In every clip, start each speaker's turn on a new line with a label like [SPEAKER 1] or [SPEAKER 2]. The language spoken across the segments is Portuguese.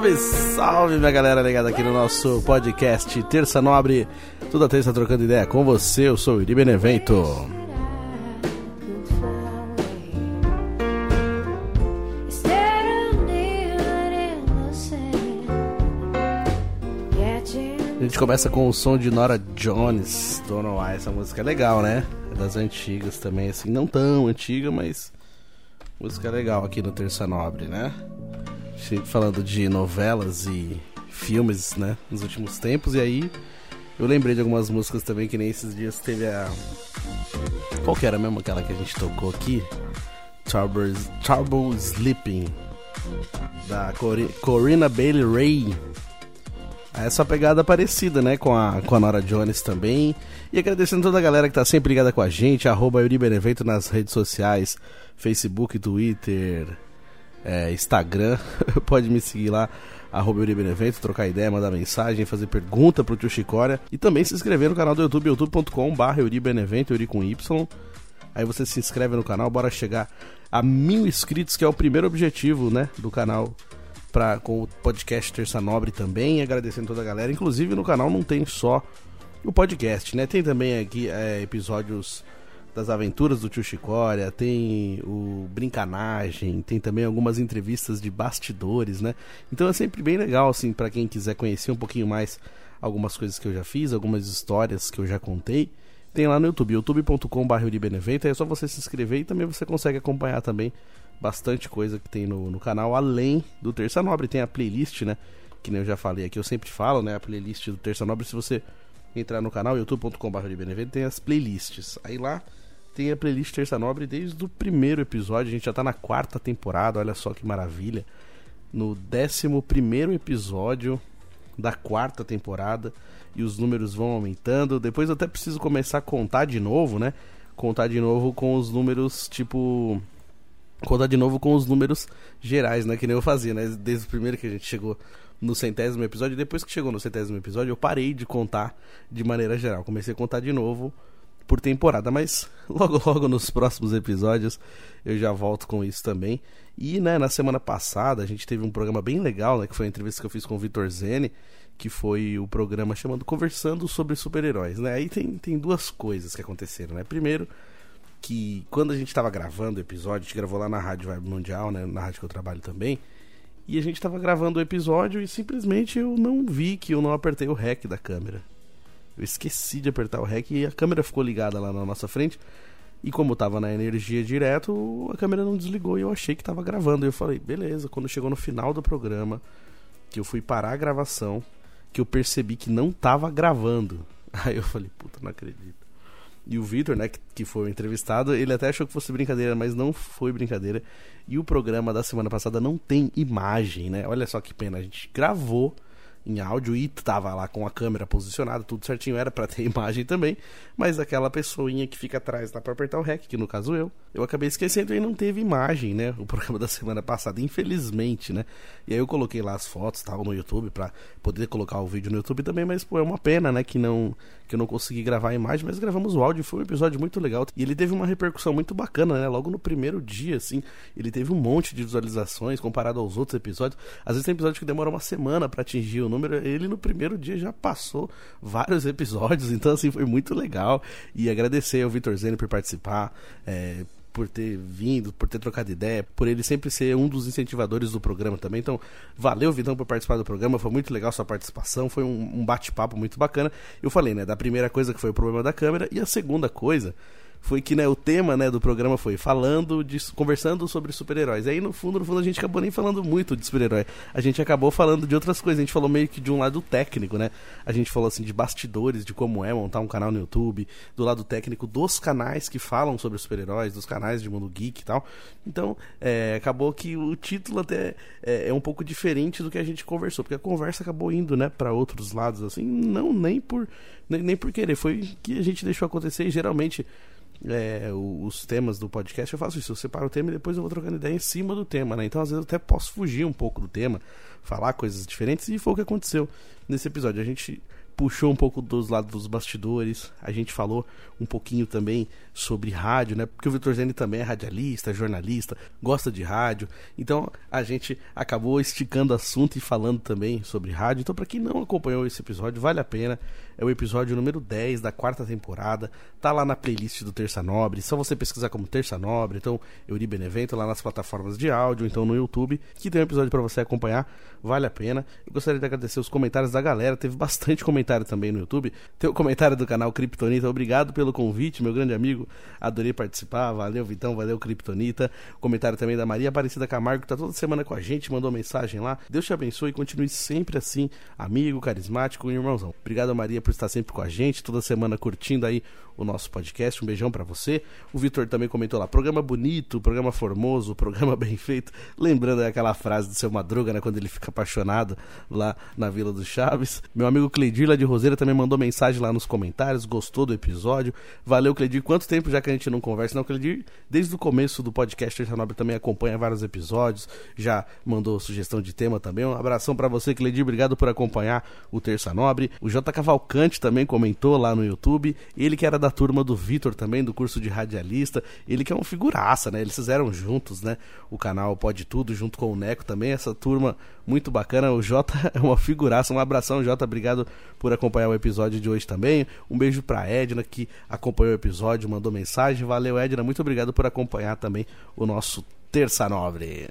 [SPEAKER 1] Salve, salve, minha galera ligada aqui no nosso podcast Terça Nobre. Toda terça trocando ideia com você, eu sou o Iri Benevento. A gente começa com o som de Nora Jones, Know Why. Essa música é legal, né? É das antigas também, assim, não tão antiga, mas música legal aqui no Terça Nobre, né? Falando de novelas e filmes, né? Nos últimos tempos, e aí eu lembrei de algumas músicas também, que nem esses dias teve a. Qual que era mesmo aquela que a gente tocou aqui? Trouble, Trouble Sleeping, da Cori- Corinna Bailey Ray. Essa pegada parecida, né, com a, com a Nora Jones também. E agradecendo toda a galera que tá sempre ligada com a gente, arroba Yuri Benevento nas redes sociais, Facebook, Twitter, é, Instagram. Pode me seguir lá, arroba Benevento, trocar ideia, mandar mensagem, fazer pergunta pro tio Chicória. E também se inscrever no canal do YouTube, youtube.com.br Yuri Benevento, Yuri com Y. Aí você se inscreve no canal, bora chegar a mil inscritos, que é o primeiro objetivo, né, do canal pra, com o podcast Terça Nobre também, agradecendo toda a galera. Inclusive no canal não tem só o podcast, né? Tem também aqui é, episódios das aventuras do tio Chicória, tem o Brincanagem, tem também algumas entrevistas de bastidores, né? Então é sempre bem legal, assim, para quem quiser conhecer um pouquinho mais algumas coisas que eu já fiz, algumas histórias que eu já contei. Tem lá no YouTube, youtube.com.br aí é só você se inscrever e também você consegue acompanhar também bastante coisa que tem no, no canal, além do Terça Nobre, tem a playlist, né? Que nem eu já falei aqui, eu sempre falo, né? A playlist do Terça Nobre, se você entrar no canal, youtube.com.br Benevento, tem as playlists. Aí lá tem a playlist Terça Nobre desde o primeiro episódio, a gente já tá na quarta temporada, olha só que maravilha. No décimo primeiro episódio da quarta temporada e os números vão aumentando. Depois eu até preciso começar a contar de novo, né? Contar de novo com os números tipo contar de novo com os números gerais, né? Que nem eu fazia, né? Desde o primeiro que a gente chegou no centésimo episódio, depois que chegou no centésimo episódio, eu parei de contar de maneira geral. Comecei a contar de novo por temporada, mas logo logo nos próximos episódios eu já volto com isso também. E né, na semana passada a gente teve um programa bem legal, né, que foi a entrevista que eu fiz com o Vitor Zene, que foi o programa chamando Conversando sobre Super-Heróis, né? Aí tem, tem duas coisas que aconteceram, né? Primeiro, que quando a gente estava gravando o episódio, a gente gravou lá na Rádio Vibe Mundial, né, na rádio que eu trabalho também, e a gente estava gravando o episódio e simplesmente eu não vi que eu não apertei o REC da câmera. Eu esqueci de apertar o REC e a câmera ficou ligada lá na nossa frente. E como tava na energia direto, a câmera não desligou e eu achei que tava gravando. E eu falei, beleza. Quando chegou no final do programa, que eu fui parar a gravação, que eu percebi que não tava gravando. Aí eu falei, puta, não acredito. E o Vitor, né, que, foi o entrevistado, ele até achou que fosse brincadeira, mas não foi brincadeira. E o programa da semana passada não tem imagem, né? Olha só que pena. A gente gravou em áudio e tava lá com a câmera posicionada, tudo certinho, era para ter imagem também, mas aquela pessoinha que fica atrás dá para apertar o REC, que no caso eu, eu acabei esquecendo e não teve imagem, né? O programa da semana passada, infelizmente, né? E aí eu coloquei lá as fotos, tal, no YouTube para poder colocar o vídeo no YouTube também, mas pô, é uma pena, né, que não que eu não consegui gravar a imagem, mas gravamos o áudio, foi um episódio muito legal e ele teve uma repercussão muito bacana, né? Logo no primeiro dia, assim, ele teve um monte de visualizações comparado aos outros episódios. Às vezes tem episódio que demora uma semana para atingir o número, ele no primeiro dia já passou vários episódios, então assim foi muito legal e agradecer ao Vitor Zene por participar, é, por ter vindo, por ter trocado ideia, por ele sempre ser um dos incentivadores do programa também. Então, valeu, Vitão, por participar do programa. Foi muito legal sua participação. Foi um, um bate-papo muito bacana. Eu falei, né, da primeira coisa que foi o problema da câmera, e a segunda coisa foi que né, o tema né, do programa foi falando de, conversando sobre super-heróis. Aí no fundo, no fundo, a gente acabou nem falando muito de super-herói. A gente acabou falando de outras coisas. A gente falou meio que de um lado técnico, né? A gente falou assim de bastidores, de como é montar um canal no YouTube, do lado técnico dos canais que falam sobre super-heróis, dos canais de mundo geek e tal. Então, é, acabou que o título até é, é, um pouco diferente do que a gente conversou, porque a conversa acabou indo, né, para outros lados assim, não nem por nem, nem por querer, foi que a gente deixou acontecer e geralmente é, os temas do podcast, eu faço isso, eu separo o tema e depois eu vou trocando ideia em cima do tema, né? Então às vezes eu até posso fugir um pouco do tema, falar coisas diferentes, e foi o que aconteceu nesse episódio. A gente puxou um pouco dos lados dos bastidores, a gente falou um pouquinho também sobre rádio, né? Porque o Vitor Zeni também é radialista, jornalista, gosta de rádio. Então a gente acabou esticando assunto e falando também sobre rádio. Então, para quem não acompanhou esse episódio, vale a pena. É o episódio número 10 da quarta temporada. Tá lá na playlist do Terça Nobre. Só você pesquisar como Terça Nobre. Então, Euri Benevento, lá nas plataformas de áudio, então no YouTube, que tem um episódio para você acompanhar. Vale a pena. Eu gostaria de agradecer os comentários da galera. Teve bastante comentário também no YouTube. Tem o comentário do canal Kryptonita. Obrigado pelo convite, meu grande amigo. Adorei participar. Valeu, Vitão. Valeu, Kryptonita. Comentário também da Maria Aparecida Camargo, que tá toda semana com a gente. Mandou mensagem lá. Deus te abençoe e continue sempre assim, amigo, carismático e irmãozão. Obrigado, Maria, por estar sempre com a gente, toda semana curtindo aí o nosso podcast. Um beijão para você. O Vitor também comentou lá: programa bonito, programa formoso, programa bem feito. Lembrando aquela frase do seu Madruga, né? Quando ele fica apaixonado lá na Vila dos Chaves. Meu amigo Cleidir lá de Roseira também mandou mensagem lá nos comentários, gostou do episódio. Valeu, Cleidir. Quanto tempo já que a gente não conversa? Não, Cleidir, desde o começo do podcast Terça Nobre também acompanha vários episódios, já mandou sugestão de tema também. Um abração para você, Cleidir. Obrigado por acompanhar o Terça Nobre. O J. Cavalcante também comentou lá no YouTube. Ele que era da turma do Vitor também, do curso de radialista. Ele que é um figuraça, né? Eles fizeram juntos, né? O canal Pode Tudo, junto com o Neco também. Essa turma muito bacana. O Jota é uma figuraça. Um abração, Jota. Obrigado por acompanhar o episódio de hoje também. Um beijo pra Edna, que acompanhou o episódio, mandou mensagem. Valeu, Edna. Muito obrigado por acompanhar também o nosso Terça Nobre.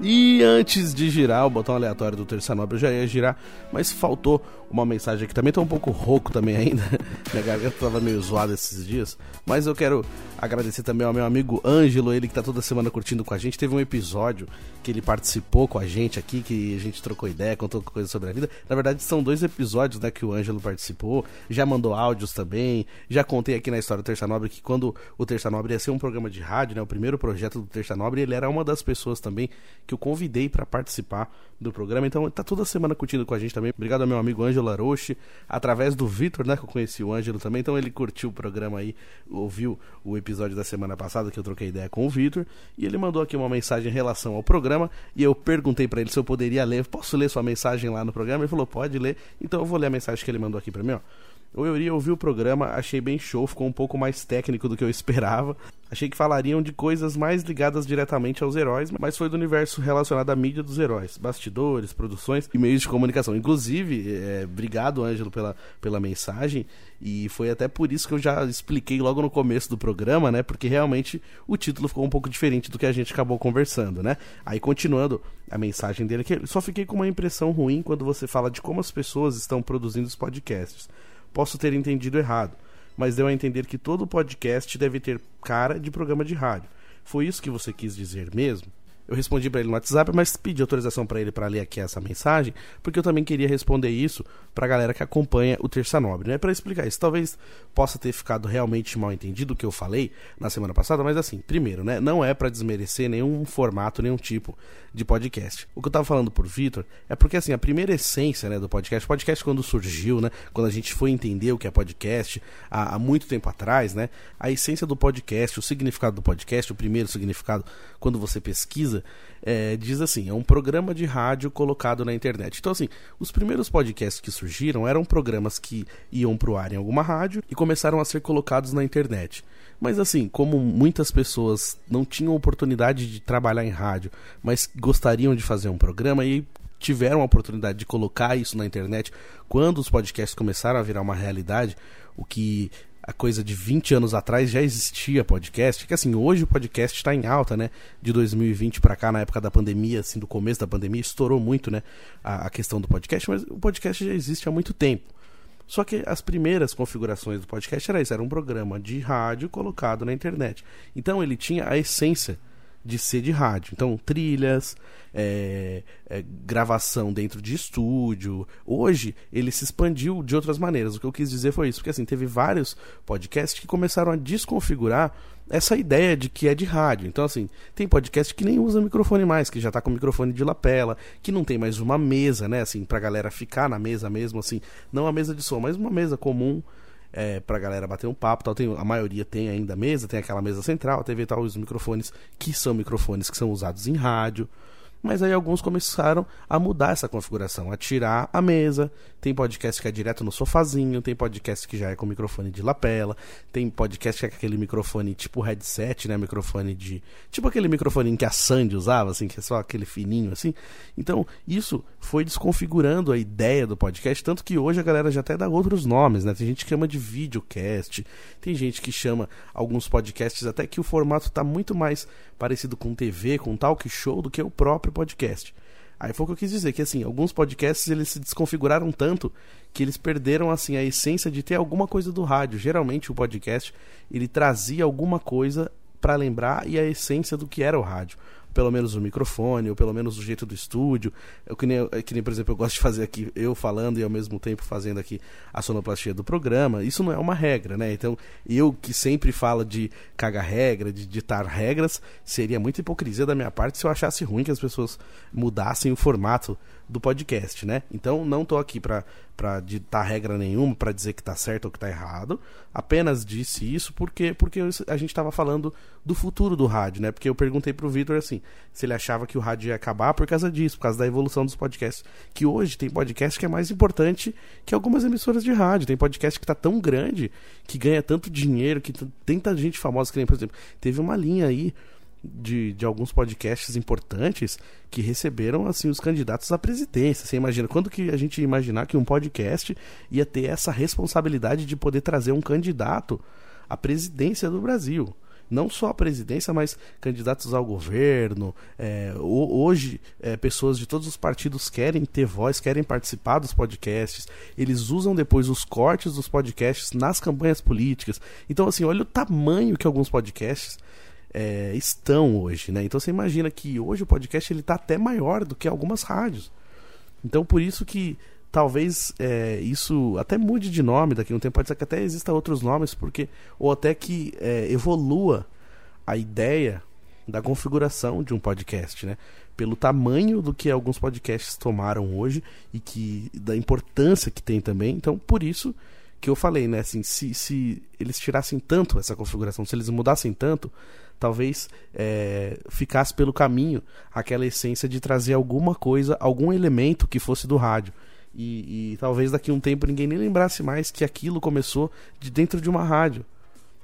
[SPEAKER 1] E antes de girar o botão aleatório do Terça Nobre, eu já ia girar, mas faltou uma mensagem aqui. Também tô um pouco rouco também ainda. Minha garganta tava meio zoada esses dias. Mas eu quero agradecer também ao meu amigo Ângelo, ele que tá toda semana curtindo com a gente. Teve um episódio que ele participou com a gente aqui, que a gente trocou ideia, contou coisa sobre a vida. Na verdade, são dois episódios, né, que o Ângelo participou. Já mandou áudios também. Já contei aqui na história do Terça Nobre que quando o Terça Nobre ia ser um programa de rádio, né, o primeiro projeto do Terça Nobre, ele era uma das pessoas também que eu convidei para participar do programa. Então, tá toda semana curtindo com a gente também. Obrigado ao meu amigo Ângelo Aroche, através do Vitor, né, que eu conheci o Ângelo também. Então, ele curtiu o programa aí, ouviu o episódio da semana passada que eu troquei ideia com o Vitor, e ele mandou aqui uma mensagem em relação ao programa, e eu perguntei para ele se eu poderia ler, posso ler sua mensagem lá no programa? Ele falou, pode ler. Então, eu vou ler a mensagem que ele mandou aqui para mim, ó. O Euri ouvi o programa, achei bem show, ficou um pouco mais técnico do que eu esperava. Achei que falariam de coisas mais ligadas diretamente aos heróis, mas foi do universo relacionado à mídia dos heróis, bastidores, produções e meios de comunicação. Inclusive, é, obrigado, Ângelo, pela, pela mensagem. E foi até por isso que eu já expliquei logo no começo do programa, né? Porque realmente o título ficou um pouco diferente do que a gente acabou conversando, né? Aí, continuando a mensagem dele aqui, só fiquei com uma impressão ruim quando você fala de como as pessoas estão produzindo os podcasts. Posso ter entendido errado, mas deu a entender que todo podcast deve ter cara de programa de rádio. Foi isso que você quis dizer mesmo? Eu respondi para ele no WhatsApp, mas pedi autorização para ele para ler aqui essa mensagem, porque eu também queria responder isso para a galera que acompanha o Terça Nobre, né? Para explicar isso, talvez possa ter ficado realmente mal entendido o que eu falei na semana passada, mas assim, primeiro, né, não é para desmerecer nenhum formato, nenhum tipo de podcast. O que eu tava falando por Vitor é porque assim, a primeira essência, né, do podcast, podcast quando surgiu, né, quando a gente foi entender o que é podcast há, há muito tempo atrás, né, a essência do podcast, o significado do podcast, o primeiro significado quando você pesquisa, é, diz assim: é um programa de rádio colocado na internet. Então, assim, os primeiros podcasts que surgiram eram programas que iam pro ar em alguma rádio e começaram a ser colocados na internet. Mas assim, como muitas pessoas não tinham oportunidade de trabalhar em rádio, mas gostariam de fazer um programa e tiveram a oportunidade de colocar isso na internet quando os podcasts começaram a virar uma realidade, o que a coisa de 20 anos atrás já existia podcast, que assim, hoje o podcast está em alta, né? De 2020 para cá, na época da pandemia, assim, do começo da pandemia, estourou muito, né? A, a, questão do podcast, mas o podcast já existe há muito tempo. Só que as primeiras configurações do podcast era isso, era um programa de rádio colocado na internet. Então ele tinha a essência de ser de rádio. Então, trilhas, é, é, gravação dentro de estúdio. Hoje, ele se expandiu de outras maneiras. O que eu quis dizer foi isso, porque assim, teve vários podcasts que começaram a desconfigurar essa ideia de que é de rádio. Então, assim, tem podcast que nem usa microfone mais, que já tá com microfone de lapela, que não tem mais uma mesa, né, assim, pra galera ficar na mesa mesmo, assim, não a mesa de som, mas uma mesa comum é, pra galera bater um papo tal. Tem, a maioria tem ainda mesa, tem aquela mesa central, a TV tal, os microfones que são microfones que são usados em rádio. Mas aí alguns começaram a mudar essa configuração, a tirar a mesa. Tem podcast que é direto no sofazinho, tem podcast que já é com microfone de lapela, tem podcast que é com aquele microfone tipo headset, né? Microfone de. Tipo aquele microfone que a Sandy usava, assim, que é só aquele fininho, assim. Então, isso foi desconfigurando a ideia do podcast, tanto que hoje a galera já até dá outros nomes, né? Tem gente que chama de videocast, tem gente que chama alguns podcasts até que o formato está muito mais parecido com TV, com talk show, do que o próprio podcast. Aí foi o que eu quis dizer, que assim, alguns podcasts eles se desconfiguraram tanto que eles perderam assim a essência de ter alguma coisa do rádio. Geralmente o podcast ele trazia alguma coisa para lembrar e a essência do que era o rádio pelo menos o microfone, ou pelo menos o jeito do estúdio. Eu, que, nem, que nem, por exemplo, eu gosto de fazer aqui eu falando e ao mesmo tempo fazendo aqui a sonoplastia do programa. Isso não é uma regra, né? Então, eu que sempre falo de cagar regra, de ditar regras, seria muita hipocrisia da minha parte se eu achasse ruim que as pessoas mudassem o formato do podcast, né? Então não tô aqui para para ditar regra nenhuma, para dizer que tá certo ou que tá errado. Apenas disse isso porque porque a gente estava falando do futuro do rádio, né? Porque eu perguntei pro Vitor assim, se ele achava que o rádio ia acabar por causa disso, por causa da evolução dos podcasts, que hoje tem podcast que é mais importante que algumas emissoras de rádio. Tem podcast que tá tão grande, que ganha tanto dinheiro, que tem tanta gente famosa que nem, por exemplo, teve uma linha aí de, de alguns podcasts importantes que receberam assim os candidatos à presidência. Você imagina quando que a gente ia imaginar que um podcast ia ter essa responsabilidade de poder trazer um candidato à presidência do Brasil? não só a presidência, mas candidatos ao governo. É, hoje, é, pessoas de todos os partidos querem ter voz, querem participar dos podcasts. Eles usam depois os cortes dos podcasts nas campanhas políticas. Então, assim, olha o tamanho que alguns podcasts é, estão hoje, né? Então você imagina que hoje o podcast ele está até maior do que algumas rádios. Então por isso que talvez é, isso até mude de nome daqui a um tempo, pode ser que até exista outros nomes, porque ou até que é, evolua a ideia da configuração de um podcast, né? Pelo tamanho do que alguns podcasts tomaram hoje e que da importância que tem também. Então, por isso que eu falei, né? Assim, se, se eles tirassem tanto essa configuração, se eles mudassem tanto, talvez é, ficasse pelo caminho aquela essência de trazer alguma coisa, algum elemento que fosse do rádio. E, e talvez daqui a um tempo ninguém nem lembrasse mais que aquilo começou de dentro de uma rádio,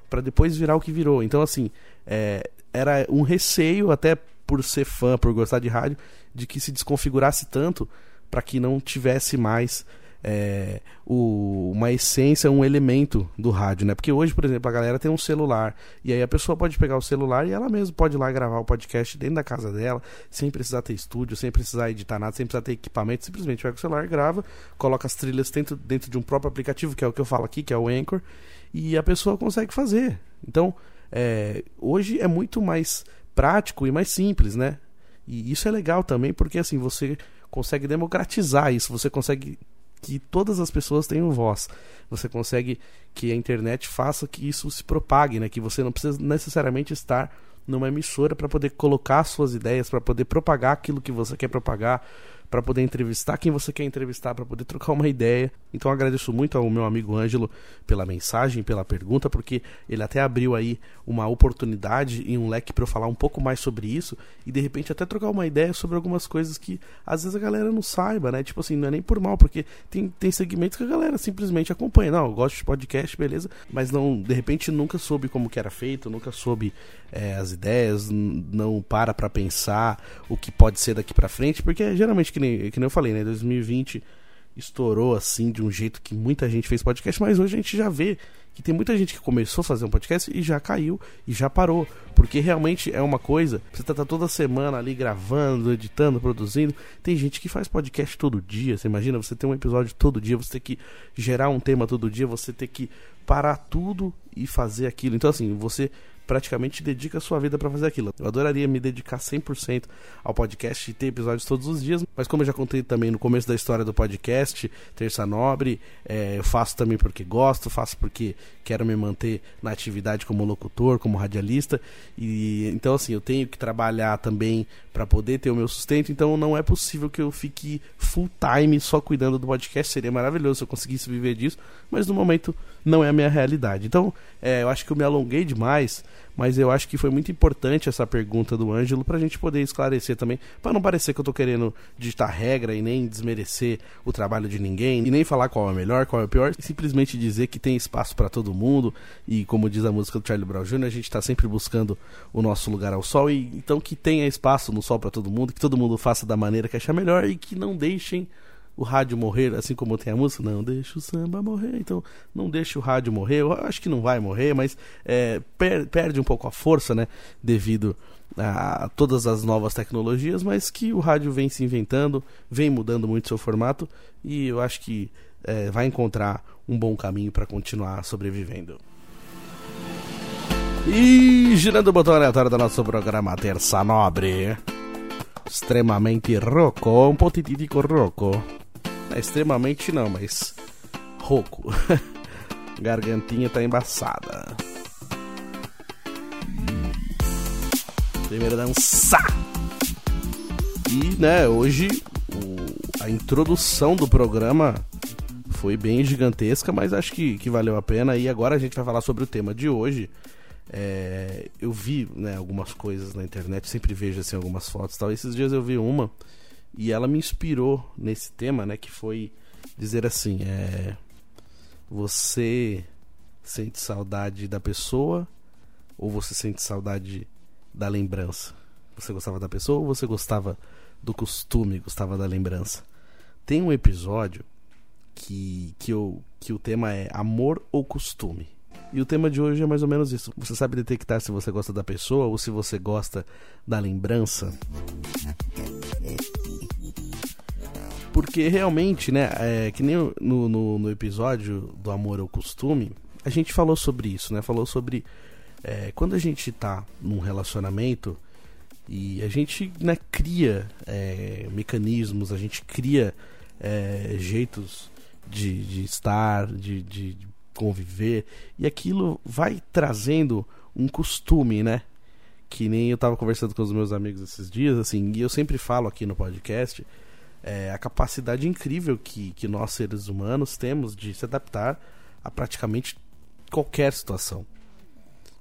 [SPEAKER 1] para depois virar o que virou. Então, assim, é, era um receio, até por ser fã, por gostar de rádio, de que se desconfigurasse tanto para que não tivesse mais é, o, uma essência, um elemento do rádio, né? Porque hoje, por exemplo, a galera tem um celular e aí a pessoa pode pegar o celular e ela mesma pode ir lá gravar o podcast dentro da casa dela, sem precisar ter estúdio, sem precisar editar nada, sem precisar ter equipamento, simplesmente pega o celular, grava, coloca as trilhas dentro, dentro de um próprio aplicativo, que é o que eu falo aqui, que é o Anchor, e a pessoa consegue fazer. Então, é, hoje é muito mais prático e mais simples, né? E isso é legal também porque assim você consegue democratizar isso, você consegue que todas as pessoas tenham voz. Você consegue que a internet faça que isso se propague, né? Que você não precisa necessariamente estar numa emissora para poder colocar suas ideias, para poder propagar aquilo que você quer propagar, para poder entrevistar quem você quer entrevistar, para poder trocar uma ideia. Então agradeço muito ao meu amigo Ângelo pela mensagem, pela pergunta, porque ele até abriu aí uma oportunidade e um leque para eu falar um pouco mais sobre isso e de repente até trocar uma ideia sobre algumas coisas que às vezes a galera não saiba, né? Tipo assim, não é nem por mal, porque tem, tem segmentos que a galera simplesmente acompanha. Não, eu gosto de podcast, beleza, mas não, de repente nunca soube como que era feito, nunca soube é, as ideias, não para para pensar o que pode ser daqui para frente, porque geralmente, que nem, que nem eu falei, né, 2020 estourou assim de um jeito que muita gente fez podcast, mas hoje a gente já vê que tem muita gente que começou a fazer um podcast e já caiu e já parou. Porque realmente é uma coisa, você tá, tá toda semana ali gravando, editando, produzindo. Tem gente que faz podcast todo dia. Você imagina você ter um episódio todo dia, você ter que gerar um tema todo dia, você ter que parar tudo e fazer aquilo. Então, assim, você praticamente dedica sua vida para fazer aquilo. Eu adoraria me dedicar 100% ao podcast e ter episódios todos os dias, mas como eu já contei também no começo da história do podcast, Terça Nobre, é, eu faço também porque gosto, faço porque quero me manter na atividade como locutor, como radialista, e então assim, eu tenho que trabalhar também para poder ter o meu sustento, então não é possível que eu fique full time só cuidando do podcast, seria maravilhoso se eu conseguisse viver disso, mas no momento não é a minha realidade. Então, é, eu acho que eu me alonguei demais, mas eu acho que foi muito importante essa pergunta do Ângelo para a gente poder esclarecer também, para não parecer que eu estou querendo digitar regra e nem desmerecer o trabalho de ninguém, e nem falar qual é o melhor, qual é o pior, simplesmente dizer que tem espaço para todo mundo, e como diz a música do Charlie Brown Jr., a gente está sempre buscando o nosso lugar ao sol, e então que tenha espaço no sol para todo mundo, que todo mundo faça da maneira que achar melhor e que não deixem o rádio morrer, assim como tem a música, não deixa o samba morrer, então não deixa o rádio morrer, eu acho que não vai morrer, mas é, per perde um pouco a força, né, devido a todas as novas tecnologias, mas que o rádio vem se inventando, vem mudando muito seu formato, e eu acho que é, vai encontrar um bom caminho para continuar sobrevivendo. E girando o botão aleatório do nosso programa Terça Nobre extremamente rouco, um potitico rouco. É extremamente não, mas rouco. Gargantinha tá embaçada. Primeiro dançar. E, né, hoje o, a introdução do programa foi bem gigantesca, mas acho que, que valeu a pena. E agora a gente vai falar sobre o tema de hoje. É, eu vi né, algumas coisas na internet, sempre vejo assim, algumas fotos tal. Esses dias eu vi uma e ela me inspirou nesse tema, né? Que foi dizer assim: é, Você sente saudade da pessoa ou você sente saudade da lembrança? Você gostava da pessoa ou você gostava do costume, gostava da lembrança? Tem um episódio que, que, eu, que o tema é amor ou costume. E o tema de hoje é mais ou menos isso. Você sabe detectar se você gosta da pessoa ou se você gosta da lembrança? Porque realmente, né, é, que nem no, no, no, episódio do Amor ao Costume, a gente falou sobre isso, né? Falou sobre é, quando a gente tá num relacionamento e a gente né, cria é, mecanismos, a gente cria é, jeitos de, de estar, de, de conviver, e aquilo vai trazendo um costume, né? Que nem eu tava conversando com os meus amigos esses dias, assim, e eu sempre falo aqui no podcast é, a capacidade incrível que, que nós seres humanos temos de se adaptar a praticamente qualquer situação.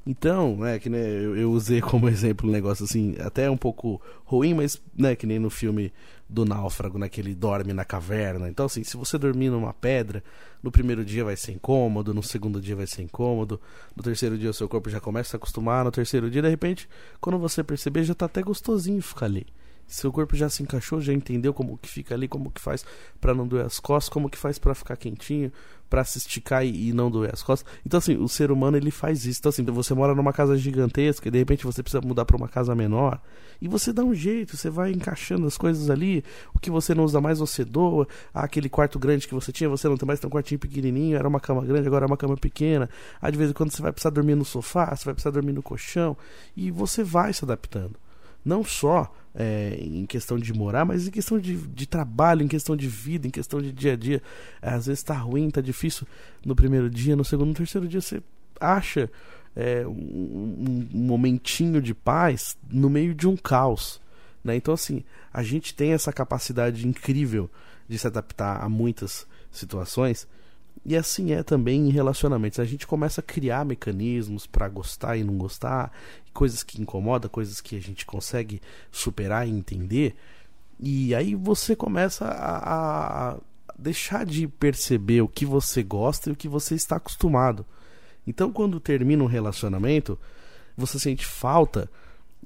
[SPEAKER 1] Então, né, que né, eu, eu, usei como exemplo um negócio assim, até um pouco ruim, mas né, que nem no filme do náufrago, né, que ele dorme na caverna. Então, assim, se você dormir numa pedra, no primeiro dia vai ser incômodo, no segundo dia vai ser incômodo, no terceiro dia o seu corpo já começa a acostumar, no terceiro dia, de repente, quando você perceber, já tá até gostosinho ficar ali. Seu corpo já se encaixou, já entendeu como que fica ali, como que faz para não doer as costas, como que faz para ficar quentinho, para se esticar e, e, não doer as costas. Então assim, o ser humano ele faz isso. Então assim, você mora numa casa gigantesca e de repente você precisa mudar para uma casa menor e você dá um jeito, você vai encaixando as coisas ali. O que você não usa mais você doa. Ah, aquele quarto grande que você tinha, você não tem mais, tem um quartinho pequenininho, era uma cama grande, agora é uma cama pequena. Ah, de vez em quando você vai precisar dormir no sofá, você vai precisar dormir no colchão e você vai se adaptando. Não só é, em questão de morar, mas em questão de, de trabalho, em questão de vida, em questão de dia a dia. Às vezes tá ruim, tá difícil no primeiro dia, no segundo, no terceiro dia você acha é, um, um, momentinho de paz no meio de um caos. Né? Então, assim, a gente tem essa capacidade incrível de se adaptar a muitas situações e assim é também em relacionamentos. A gente começa a criar mecanismos para gostar e não gostar, coisas que incomodam, coisas que a gente consegue superar e entender. E aí você começa a, a deixar de perceber o que você gosta e o que você está acostumado. Então, quando termina um relacionamento, você sente falta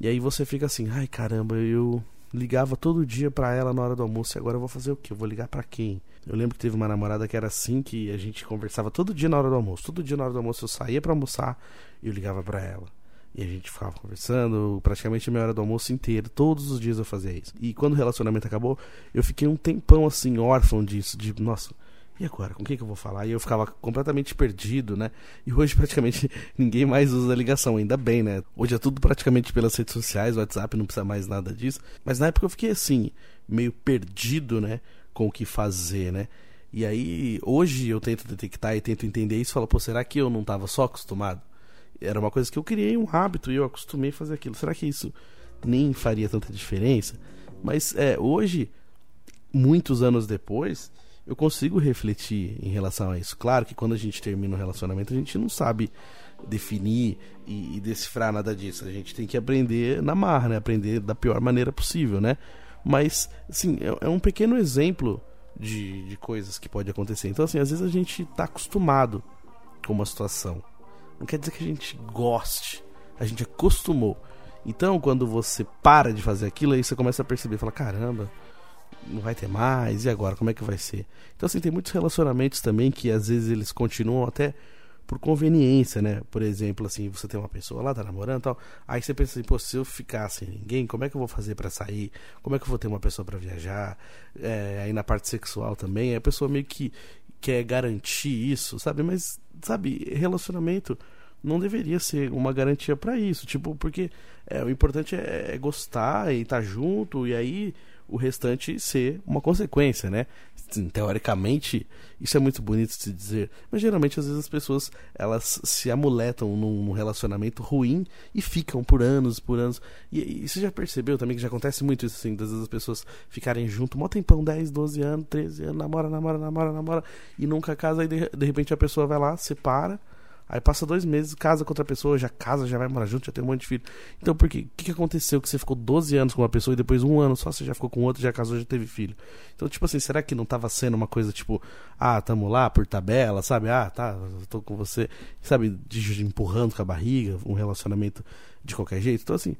[SPEAKER 1] e aí você fica assim: ai caramba, eu ligava todo dia pra ela na hora do almoço. E agora eu vou fazer o quê? Eu vou ligar pra quem? Eu lembro que teve uma namorada que era assim, que a gente conversava todo dia na hora do almoço. Todo dia na hora do almoço eu saía pra almoçar e eu ligava pra ela. E a gente ficava conversando praticamente a minha hora do almoço inteiro. Todos os dias eu fazia isso. E quando o relacionamento acabou, eu fiquei um tempão assim, órfão disso. De, nossa, e agora? Com quem que eu vou falar? E eu ficava completamente perdido, né? E hoje praticamente ninguém mais usa a ligação, ainda bem, né? Hoje é tudo praticamente pelas redes sociais, WhatsApp, não precisa mais nada disso. Mas na época eu fiquei assim, meio perdido, né? Com o que fazer, né? E aí, hoje eu tento detectar e tento entender isso e falo, pô, será que eu não estava só acostumado? Era uma coisa que eu criei um hábito e eu acostumei a fazer aquilo. Será que isso nem faria tanta diferença? Mas é, hoje, muitos anos depois, eu consigo refletir em relação a isso. Claro que quando a gente termina um relacionamento, a gente não sabe definir e, e decifrar nada disso. A gente tem que aprender na marra, né? Aprender da pior maneira possível, né? Mas, assim, é, é um pequeno exemplo de, de coisas que pode acontecer. Então, assim, às vezes a gente está acostumado com uma situação. Não quer dizer que a gente goste. A gente acostumou. Então, quando você para de fazer aquilo, aí você começa a perceber, fala, caramba, não vai ter mais, e agora, como é que vai ser? Então, assim, tem muitos relacionamentos também que às vezes eles continuam até por conveniência, né? Por exemplo, assim, você tem uma pessoa lá, tá namorando e tal, aí você pensa assim, pô, se eu ficar sem ninguém, como é que eu vou fazer para sair? Como é que eu vou ter uma pessoa para viajar? É, aí na parte sexual também, a pessoa meio que quer garantir isso, sabe? Mas, sabe, relacionamento não deveria ser uma garantia para isso, tipo, porque é, o importante é, é gostar e estar tá junto, e aí o restante ser uma consequência, né? Teoricamente, isso é muito bonito de se dizer, mas geralmente às vezes as pessoas elas se amuletam num, relacionamento ruim e ficam por anos, por anos. E, e você já percebeu também que já acontece muito isso assim, às vezes as pessoas ficarem junto, mó tempão, 10, 12 anos, 13 anos, namora, namora, namora, namora, e nunca casa, e de, de repente a pessoa vai lá, separa Aí passa dois meses, casa com outra pessoa, já casa, já vai morar junto, já tem um monte de filho. Então, por quê? O que, que aconteceu que você ficou 12 anos com uma pessoa e depois um ano só você já ficou com outra, já casou, já teve filho? Então, tipo assim, será que não tava sendo uma coisa tipo, ah, tamo lá por tabela, sabe? Ah, tá, tô com você, sabe? De, empurrando com a barriga, um relacionamento de qualquer jeito. Então, assim,